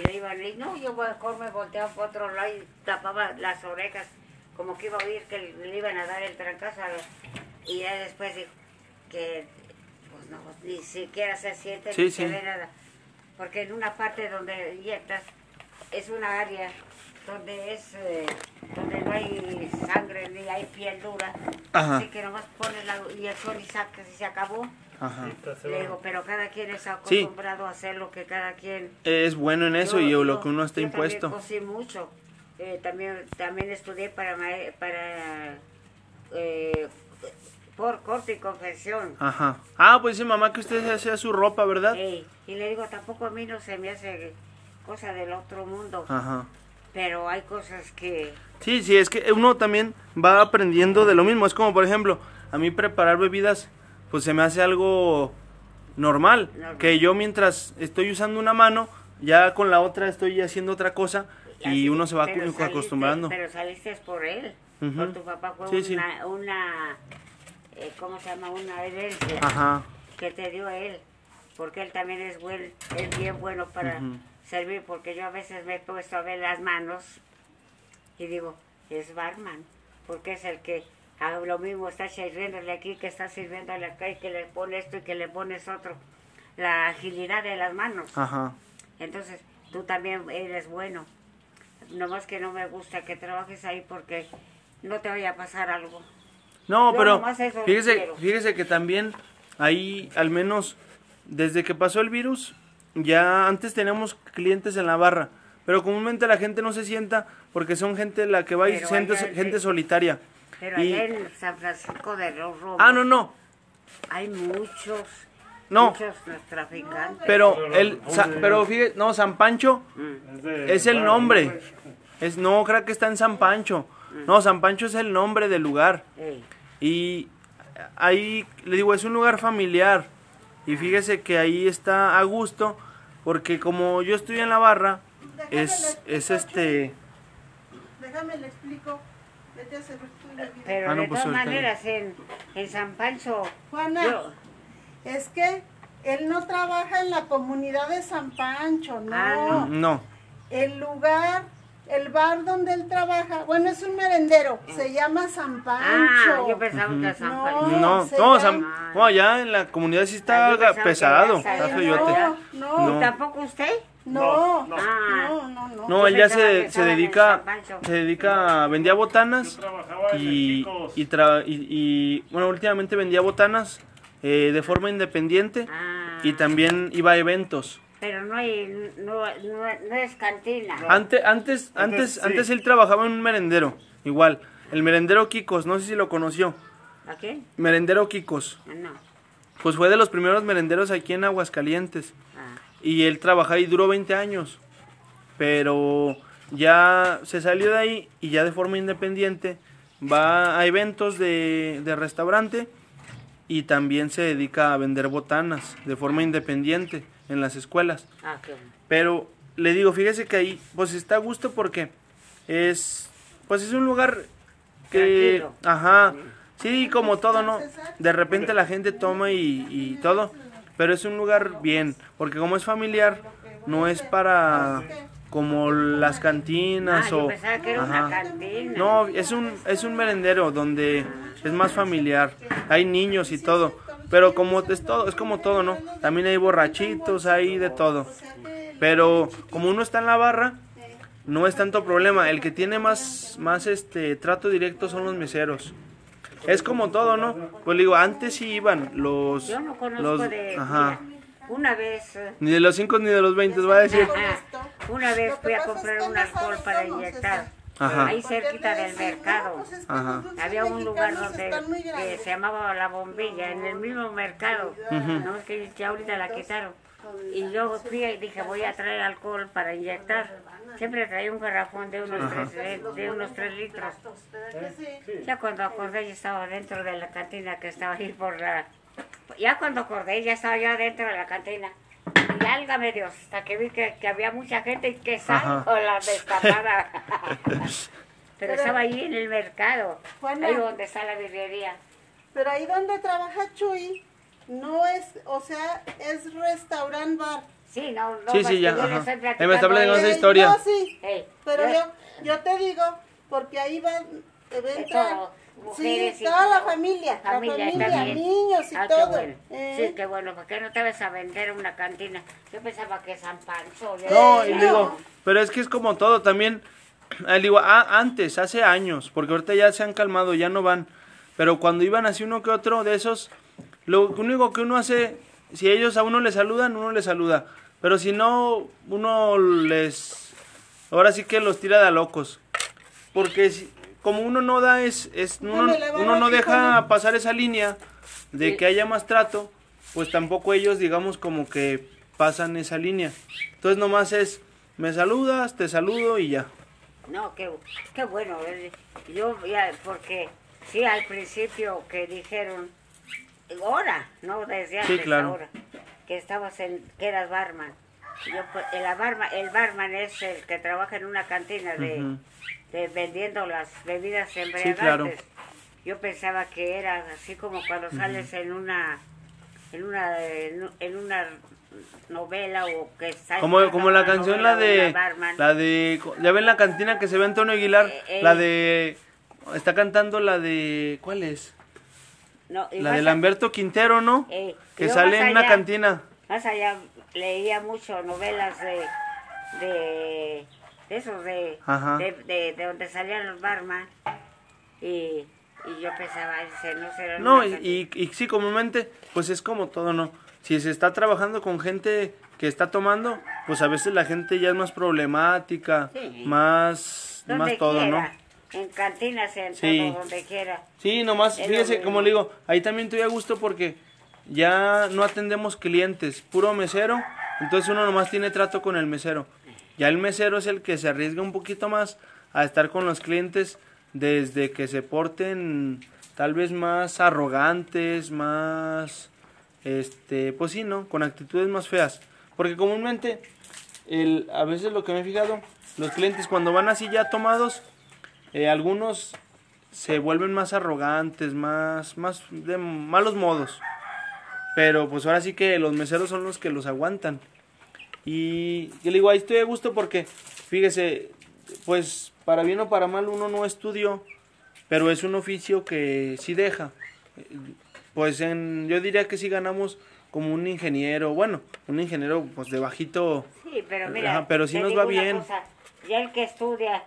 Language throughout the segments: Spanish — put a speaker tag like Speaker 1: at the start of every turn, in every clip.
Speaker 1: Y le iban, y no, yo mejor me volteaba para otro lado y tapaba las orejas, como que iba a oír que le iban a dar el trancazo. a Y ya después dijo que, pues no, ni siquiera se siente
Speaker 2: Sí,
Speaker 1: ni
Speaker 2: sí.
Speaker 1: se ve nada. Porque en una parte donde inyectas es una área donde es eh, donde no hay sangre ni hay piel dura.
Speaker 2: Ajá.
Speaker 1: Así que nomás pones la inyección y sacas y se acabó.
Speaker 2: Ajá.
Speaker 1: Le digo, pero cada quien está
Speaker 2: Sí.
Speaker 1: acostumbrado a hacer lo que cada quien...
Speaker 2: Es bueno en eso
Speaker 1: Yo-
Speaker 2: y
Speaker 1: yo-
Speaker 2: lo que uno está
Speaker 1: yo
Speaker 2: impuesto.
Speaker 1: También cosí mucho. Eh, también, también estudié para, para eh, por corte y confección.
Speaker 2: Ajá. Ah, pues dice mamá que usted hacía su ropa, ¿verdad?
Speaker 1: Ey, y le digo, tampoco a mí no se me hace cosa del otro mundo.
Speaker 2: Ajá.
Speaker 1: Pero hay cosas que...
Speaker 2: Sí, sí, es que uno también va aprendiendo de lo mismo. Es como, por ejemplo, a mí preparar bebidas, pues se me hace algo normal.
Speaker 1: Normal.
Speaker 2: Que yo mientras estoy usando una mano, ya con la otra estoy haciendo otra cosa y
Speaker 1: así,
Speaker 2: uno se va
Speaker 1: pero
Speaker 2: acu-
Speaker 1: saliste-
Speaker 2: acostumbrando.
Speaker 1: Pero saliste por él. Por tu papá fue
Speaker 2: Sí, sí.
Speaker 1: una... una eh, ¿Cómo se llama? Una herencia.
Speaker 2: Ajá.
Speaker 1: que te dio él, porque él también es buen, es bien bueno para servir, porque yo a veces me he puesto a ver las manos y digo, es barman, porque es el que a lo mismo está sirviéndole aquí, que está sirviéndole acá y que le pone esto y que le pones otro. La agilidad de las manos.
Speaker 2: Ajá.
Speaker 1: Entonces, tú también eres bueno. Nomás que no me gusta que trabajes ahí porque no te vaya a pasar algo.
Speaker 2: No,
Speaker 1: Yo
Speaker 2: pero fíjese, fíjese que también ahí, al menos desde que pasó el virus, ya antes teníamos clientes en la barra, pero comúnmente la gente no se sienta porque son gente la que va y gente, gente solitaria.
Speaker 1: Pero
Speaker 2: Y-
Speaker 1: allá en San Francisco de los
Speaker 2: Ah, no, no,
Speaker 1: hay muchos,
Speaker 2: No.
Speaker 1: muchos traficantes.
Speaker 2: pero el, sa- pero fíjese, no, San Pancho es el nombre. Es no, creo que está en San Pancho. No, San Pancho es el nombre del lugar.
Speaker 1: Ey,
Speaker 2: Y ahí, le digo, es un lugar familiar. Y fíjese que ahí está a gusto, porque como yo estoy en la barra, es, es este...
Speaker 3: Déjame le explico. Vete a bebida.
Speaker 1: Pero
Speaker 2: Ah, no,
Speaker 1: de
Speaker 2: pues
Speaker 1: todas maneras, en, en San Pancho,
Speaker 3: Juana,
Speaker 1: yo,
Speaker 3: es que él no trabaja en la comunidad de San Pancho, no.
Speaker 1: Ah, no.
Speaker 2: No,
Speaker 3: El lugar, el bar donde él trabaja, bueno, es un merendero, se llama San Pancho.
Speaker 1: ah, yo pensaba que San
Speaker 3: No.
Speaker 1: Pancho.
Speaker 2: no, no, San- allá en la comunidad sí
Speaker 1: Ah,
Speaker 2: está pesado,
Speaker 1: ya
Speaker 2: está
Speaker 3: no, No.
Speaker 1: ¿Y tampoco usted?
Speaker 3: No, no,
Speaker 1: Ah.
Speaker 3: no, no, no.
Speaker 2: No, él ya se, se dedica, se dedica, vendía botanas y, y, tra- y- y, bueno, últimamente vendía botanas eh, de forma independiente
Speaker 1: Ah,
Speaker 2: y también iba a eventos.
Speaker 1: pero no, hay, no, no, no es cantina.
Speaker 2: Antes, antes, antes,
Speaker 4: Antes, sí.
Speaker 2: antes él trabajaba en un merendero, igual. El merendero Kikos, no sé si lo conoció.
Speaker 1: ¿A quién?
Speaker 2: Merendero Kikos.
Speaker 1: No.
Speaker 2: Pues fue de los primeros merenderos aquí en Aguascalientes. Y él trabajó ahí, duró 20 años. Pero ya se salió de ahí y ya de forma independiente va a eventos de, de restaurante y también se dedica a vender botanas de forma independiente en las escuelas.
Speaker 1: ah, qué bueno.
Speaker 2: Pero le digo, fíjese que ahí pues está a gusto porque es pues es un lugar que
Speaker 1: Tranquilo.
Speaker 2: ajá, sí, como todo, ¿no? De repente la gente toma y, y todo, pero es un lugar bien, porque como es familiar, no es para como las
Speaker 1: Ah,
Speaker 2: cantinas
Speaker 1: yo
Speaker 2: o
Speaker 1: que era una cantina.
Speaker 2: No, es un es un merendero donde es más familiar. Hay niños y todo, pero como es todo, es como todo, ¿no? También hay borrachitos, hay de todo. Pero como uno está en la barra, no es tanto problema. El que tiene más más este trato directo son los meseros. Es como todo, ¿no? Pues digo, antes sí iban los
Speaker 1: Yo no conozco
Speaker 2: los
Speaker 1: de...
Speaker 2: ajá.
Speaker 1: mira, una vez... eh,
Speaker 2: Ni de los 5 ni de los 20, va a decir.
Speaker 1: Ajá. Una vez fui a comprar un alcohol para inyectar.
Speaker 2: Ajá.
Speaker 1: Ahí cerquita del mercado.
Speaker 2: Ajá.
Speaker 1: Había un lugar donde que se llamaba La Bombilla, en el mismo mercado. No es que ya ahorita la quitaron. Y yo fui y dije, voy a traer alcohol para inyectar. Siempre traía un garrafón de unos, tres, de unos tres litros. Ya cuando acordé, ya estaba dentro de la cantina que estaba ahí por la... Ya cuando acordé, ya estaba yo dentro de la cantina. Y álgame Dios, hasta que vi que, que había mucha gente y que salgo la destapada. Pero estaba ahí en el mercado,
Speaker 3: Juana.
Speaker 1: ahí donde está la birrería.
Speaker 3: Pero ahí donde trabaja Chuy, no es, o sea, es restaurant bar.
Speaker 1: Sí, no, no.
Speaker 2: Sí, sí, ya,
Speaker 1: yo
Speaker 2: ajá. me está
Speaker 1: platicando a
Speaker 2: esa.
Speaker 3: Eh,
Speaker 2: historia.
Speaker 3: No, sí,
Speaker 1: Ey,
Speaker 3: pero
Speaker 1: yo-
Speaker 3: yo, te digo, porque ahí van, eh, va a entrar, sí,
Speaker 1: y
Speaker 3: toda la familia,
Speaker 1: Familia,
Speaker 3: la familia,
Speaker 1: también.
Speaker 3: niños y
Speaker 1: Ah, qué
Speaker 3: todo.
Speaker 1: bueno.
Speaker 3: eh.
Speaker 1: Sí, qué bueno. ¿Por qué no te vas a vender una cantina? Yo pensaba que San Pancho.
Speaker 2: No, y digo, pero es que es como todo también. digo, ah, antes, hace años, porque ahorita ya se han calmado, ya no van. Pero cuando iban así uno que otro de esos, lo único que uno hace, si ellos a uno le saludan, uno le saluda. Pero si no, uno les. Ahora sí que los tira de a locos. Porque si- como uno no da, es. es uno, no deja pasar esa línea de que haya más trato, pues tampoco ellos, digamos, como que pasan esa línea. Entonces nomás es, me saludas, te saludo y ya.
Speaker 1: No, qué, qué bueno. eh, Yo ya, porque sí, al principio que dijeron, ahora, no desde antes,
Speaker 2: claro.
Speaker 1: ahora, que estabas en, que eras barman. Yo, pues, el, barman. el barman es el que trabaja en una cantina de, vendiendo las bebidas embriagantes.
Speaker 2: claro.
Speaker 1: Yo pensaba que era así como cuando sales en una en una en una novela o que estás
Speaker 2: Como, como la canción, la de, la de, ya ven la cantina que se ve Antonio Aguilar,
Speaker 1: Eh, eh.
Speaker 2: la de, está cantando la de, ¿cuál es?
Speaker 1: No,
Speaker 2: La de
Speaker 1: a-
Speaker 2: Lamberto Quintero, ¿no?
Speaker 1: eh,
Speaker 2: Que sale en una cantina.
Speaker 1: Más allá leía mucho novelas de de, de esos de, de, de, de donde salían los barman y, y yo pensaba, ese no será
Speaker 2: No, y, y, y sí, comúnmente, pues es como todo, ¿no? Si se está trabajando con gente que está tomando, pues a veces la gente ya es más problemática,
Speaker 1: Sí.
Speaker 2: más, más todo,
Speaker 1: quiera,
Speaker 2: ¿no?
Speaker 1: En cantinas, en
Speaker 2: Sí.
Speaker 1: todo, donde quiera.
Speaker 2: Sí, nomás,
Speaker 1: Es
Speaker 2: fíjese, como le digo, ahí también estoy a gusto porque ya no atendemos clientes, puro mesero, entonces uno nomás tiene trato con el mesero. Ya el mesero es el que se arriesga un poquito más a estar con los clientes desde que se porten tal vez más arrogantes, más, este, pues sí, ¿no? Con actitudes más feas. Porque comúnmente, el, a veces lo que me he fijado, los clientes cuando van así ya tomados, eh, algunos se vuelven más arrogantes, más, más de malos modos. Pero pues ahora sí que los meseros son los que los aguantan. Y yo le digo, ahí estoy a gusto porque, fíjese, pues para bien o para mal uno no estudió, pero es un oficio que sí deja. Pues en, yo diría que sí ganamos como un ingeniero, bueno, un ingeniero pues de bajito,
Speaker 1: Sí, pero mira,
Speaker 2: Ajá, pero sí nos va bien.
Speaker 1: cosa, ya el que estudia,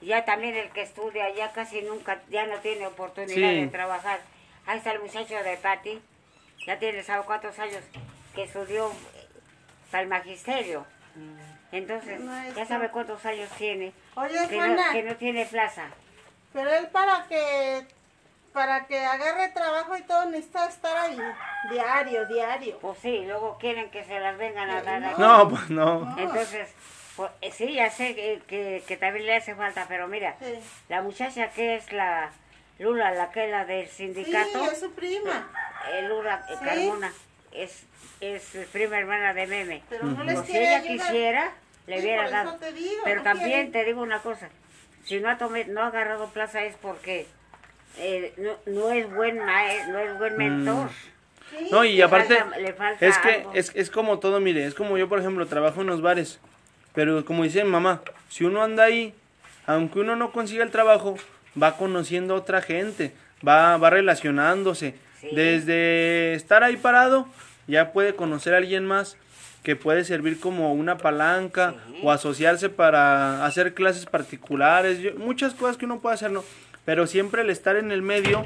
Speaker 1: ya también el que estudia, ya casi nunca, ya no tiene oportunidad
Speaker 2: Sí.
Speaker 1: de trabajar. Ahí está el muchacho de Pati, ya tiene, ¿sabe cuántos años? Que estudió para el magisterio. Entonces, ya sabe cuántos años tiene.
Speaker 3: Oye,
Speaker 1: que, no, que no tiene plaza.
Speaker 3: pero él para que para que agarre trabajo y todo necesita estar ahí diario, diario.
Speaker 1: Pues sí, luego quieren que se las vengan a dar aquí.
Speaker 2: no, pues no.
Speaker 1: Entonces, pues, eh, sí, ya sé que, que, que también le hace falta, pero mira,
Speaker 3: Sí.
Speaker 1: la muchacha que es la Lula, la que es la del
Speaker 3: Sí,
Speaker 1: sindicato,
Speaker 3: es su prima,
Speaker 1: eh, Lula eh,
Speaker 3: Sí.
Speaker 1: Carmona, es, es prima hermana de Meme.
Speaker 3: pero no les
Speaker 1: Pues si ella
Speaker 3: ayudar.
Speaker 1: quisiera, le
Speaker 3: Sí,
Speaker 1: hubiera dado.
Speaker 3: te digo,
Speaker 1: pero
Speaker 3: no
Speaker 1: también
Speaker 3: quieren.
Speaker 1: te digo una cosa, si no ha, tome- no ha agarrado plaza es porque eh, no, no es buen no es buen mentor.
Speaker 3: Sí,
Speaker 2: No, y
Speaker 1: Le
Speaker 2: aparte,
Speaker 1: falta- le falta
Speaker 2: es que es, es como todo, mire, es como yo, por ejemplo, trabajo en los bares, pero como dice mamá, si uno anda ahí, aunque uno no consiga el trabajo, va conociendo a otra gente, va, va relacionándose.
Speaker 1: Sí.
Speaker 2: Desde estar ahí parado, ya puede conocer a alguien más que puede servir como una palanca
Speaker 1: Sí.
Speaker 2: o asociarse para hacer clases particulares, yo- muchas cosas que uno puede hacer, ¿no? Pero siempre el estar en el medio,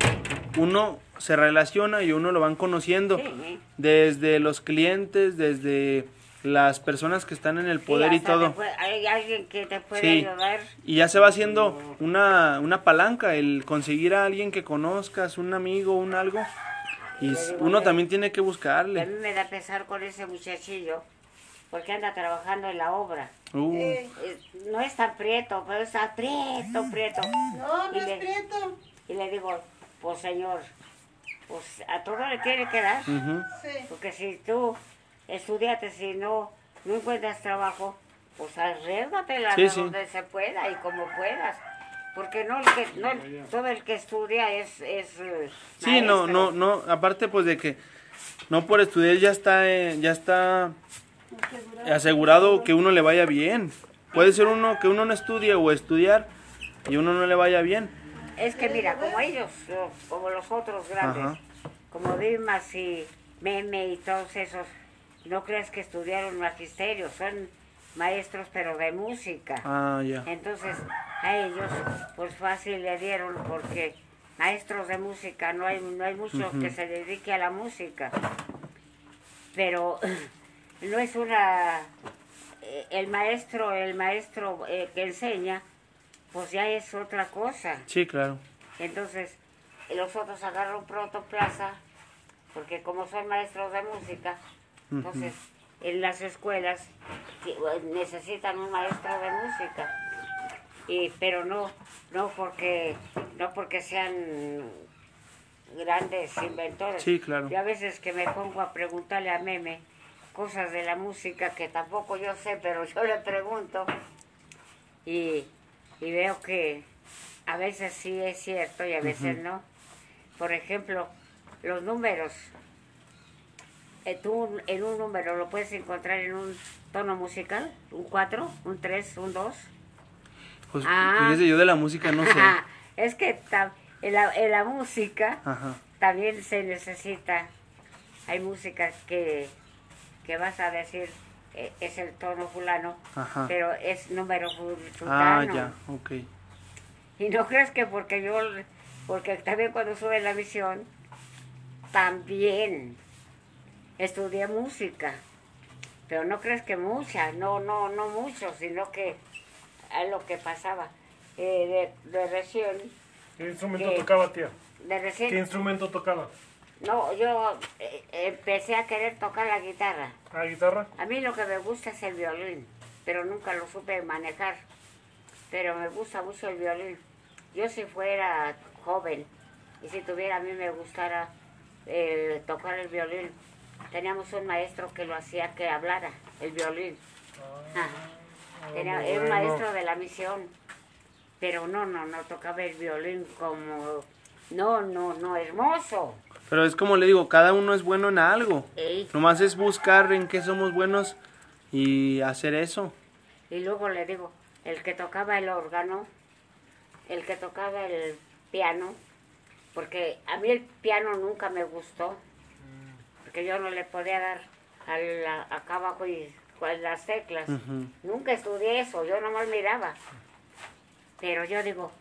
Speaker 2: uno se relaciona y uno lo van conociendo
Speaker 1: Sí.
Speaker 2: desde los clientes, desde las personas que están en el
Speaker 1: Sí,
Speaker 2: poder y todo.
Speaker 1: puede- hay alguien que te puede
Speaker 2: Sí.
Speaker 1: ayudar.
Speaker 2: Y ya se va haciendo una, una palanca, el conseguir a alguien que conozcas, un amigo, un algo. Y
Speaker 1: digo,
Speaker 2: uno también tiene que
Speaker 1: Y a
Speaker 2: buscarle.
Speaker 1: mí me da pesar con ese muchachillo porque anda trabajando en la obra.
Speaker 2: Uh,
Speaker 3: Eh,
Speaker 1: No es tan prieto, pero está prieto, prieto.
Speaker 3: no, no
Speaker 1: Y
Speaker 3: es
Speaker 1: le-
Speaker 3: prieto.
Speaker 1: Y le digo, pues señor, pues a todo le tiene que dar.
Speaker 3: Sí.
Speaker 1: Porque si tú estudiaste, si no, no encuentras trabajo, pues arriesgatela
Speaker 2: Sí,
Speaker 1: de
Speaker 2: sí.
Speaker 1: donde se pueda y como puedas. Porque no, el que, no el- todo el que estudia es, es eh,
Speaker 2: Sí, no,
Speaker 1: maestro.
Speaker 2: no, no, aparte pues de que no por estudiar ya está, eh, ya está asegurado que uno le vaya bien. Puede ser uno que uno no estudie o estudiar y uno no le vaya bien.
Speaker 1: Es que mira, como ellos, como los otros grandes, como Dimas y Meme y todos esos, no creas que estudiaron magisterio, son maestros pero de música.
Speaker 2: Ah, ya.
Speaker 1: Entonces a ellos pues fácil le dieron porque maestros de música no hay no hay mucho que se dedique a la música. Pero no es una eh, el maestro el maestro eh, que enseña pues ya es otra cosa.
Speaker 2: Sí, claro.
Speaker 1: Entonces los otros agarran pronto plaza porque como son maestros de música, entonces en las escuelas necesitan un maestro de música. Y pero no no porque no porque sean grandes inventores.
Speaker 2: Sí claro.
Speaker 1: Yo a veces que me pongo a preguntarle a Meme cosas de la música que tampoco yo sé pero yo le pregunto. Y, y veo que a veces sí es cierto y a veces no. Por ejemplo los números tú en un número lo puedes encontrar en un tono musical, un 4, un 3, un 2.
Speaker 2: Pues ah. yo de la música no sé.
Speaker 1: es que en, la, en la música también se necesita, hay música que, que vas a decir eh, es el tono fulano, pero es número fulano.
Speaker 2: Ah, ya, ok.
Speaker 1: Y no crees que porque yo, porque también cuando sube la visión, también estudié música, pero no crees que mucha, no, no, no mucho, sino que es lo que pasaba. Eh, de, recién.
Speaker 4: ¿Qué instrumento tocaba, tía?
Speaker 1: De recién.
Speaker 4: ¿Qué instrumento tocaba?
Speaker 1: No, yo eh, empecé a querer tocar la guitarra.
Speaker 4: ¿La guitarra?
Speaker 1: A mí lo que me gusta es el violín, pero nunca lo supe manejar. Pero me gusta mucho el violín. Yo si fuera joven y si tuviera a mí me gustara eh, tocar el violín, teníamos un maestro que lo hacía que hablara, el violín. Ah, era un maestro de la misión, pero no, no, no tocaba el violín como, no, no, no, hermoso.
Speaker 2: Pero es como le digo, cada uno es bueno en algo. Nomás es buscar en qué somos buenos y hacer eso.
Speaker 1: Y luego le digo, el que tocaba el órgano, el que tocaba el piano, porque a mí el piano nunca me gustó porque yo no le podía dar a acá abajo y las teclas. Nunca estudié eso, yo nomás miraba. Pero yo digo,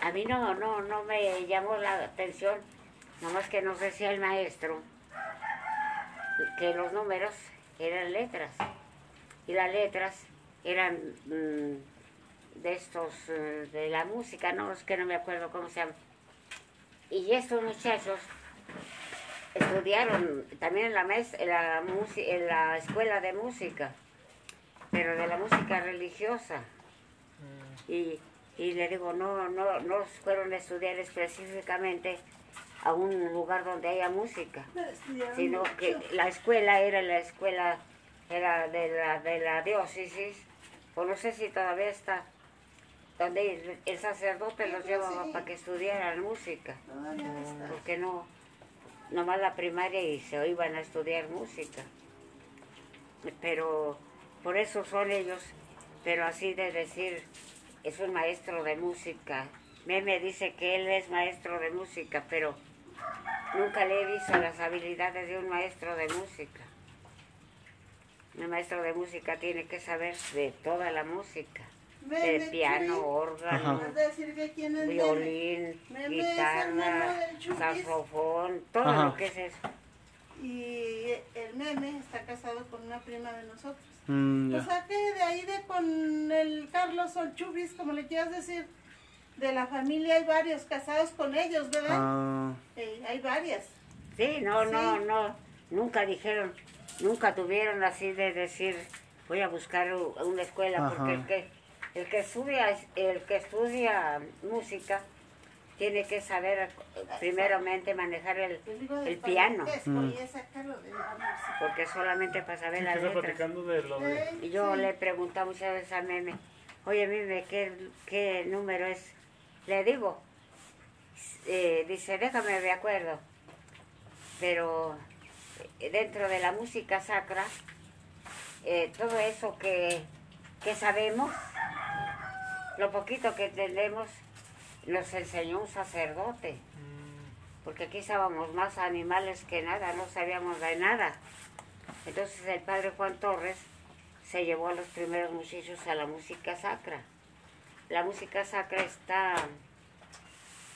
Speaker 1: a mí no, no, no me llamó la atención, nomás que nos decía el maestro que los números eran letras. Y las letras eran mm, de estos, eh, de la música, no es que no me acuerdo cómo se llama. Y estos muchachos estudiaron también en la, mes, en la, en la escuela de música, pero de la música religiosa. Mm. Y, y le digo, no, no, no fueron a estudiar específicamente a un lugar donde haya música, sino que la escuela era la escuela era de la, de la diócesis, o no sé si todavía está, donde el, sacerdote los llevaba para que estudiaran música, porque no, nomás la primaria y se iban a estudiar música. Pero por eso son ellos, pero así de decir, es un maestro de música. Meme dice que él es maestro de música, pero nunca le he visto las habilidades de un maestro de música. Un maestro de música tiene que saber de toda la música de piano, órgano, violín, guitarra, saxofón, todo lo que es eso.
Speaker 3: Y el meme está casado con una prima de nosotros.
Speaker 2: Mm,
Speaker 3: o sea que de ahí de con el Carlos Olchubis, como le quieras decir, de la familia hay varios casados con ellos, ¿verdad?
Speaker 2: Ah.
Speaker 3: hay varias.
Speaker 1: Sí, no, no, no, nunca dijeron, nunca tuvieron así de decir, voy a buscar una escuela, porque es que el que estudia, el que estudia música tiene que saber primeramente manejar el, el piano. Porque solamente para saber las letras. Y yo le pregunto muchas veces a Meme, oye Meme, ¿qué, qué número es? Le digo, eh, dice, déjame de acuerdo. Pero eh, dentro de la música sacra, eh, todo eso que, que sabemos, lo poquito que entendemos, nos enseñó un sacerdote. Porque aquí estábamos más animales que nada, no sabíamos de nada. Entonces el padre Juan Torres se llevó a los primeros muchachos a la música sacra. La música sacra está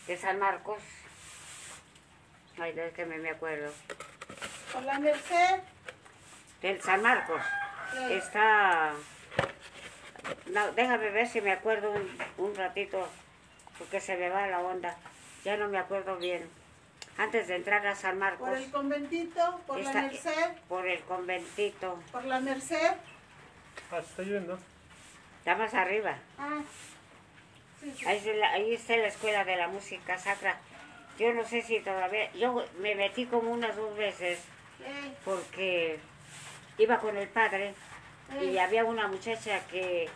Speaker 1: de San Marcos. Ay, de que me, me acuerdo.
Speaker 3: Por la Merced.
Speaker 1: Del San Marcos.
Speaker 3: Sí.
Speaker 1: Está. No, déjame ver si me acuerdo un, un ratito, porque se me va la onda. Ya no me acuerdo bien. Antes de entrar a San Marcos,
Speaker 3: Por el conventito, por
Speaker 1: está-
Speaker 3: la Merced,
Speaker 1: por el conventito,
Speaker 3: por la Merced.
Speaker 4: Ah, se está yendo.
Speaker 1: está más arriba.
Speaker 3: Ah, sí, sí.
Speaker 1: Ahí, está la- ahí está la escuela de la música sacra. Yo no sé si todavía. Yo me metí como unas dos veces
Speaker 3: Eh,
Speaker 1: porque iba con el padre y había una muchacha que,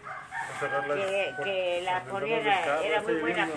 Speaker 1: que, la ponía, era, muy buena.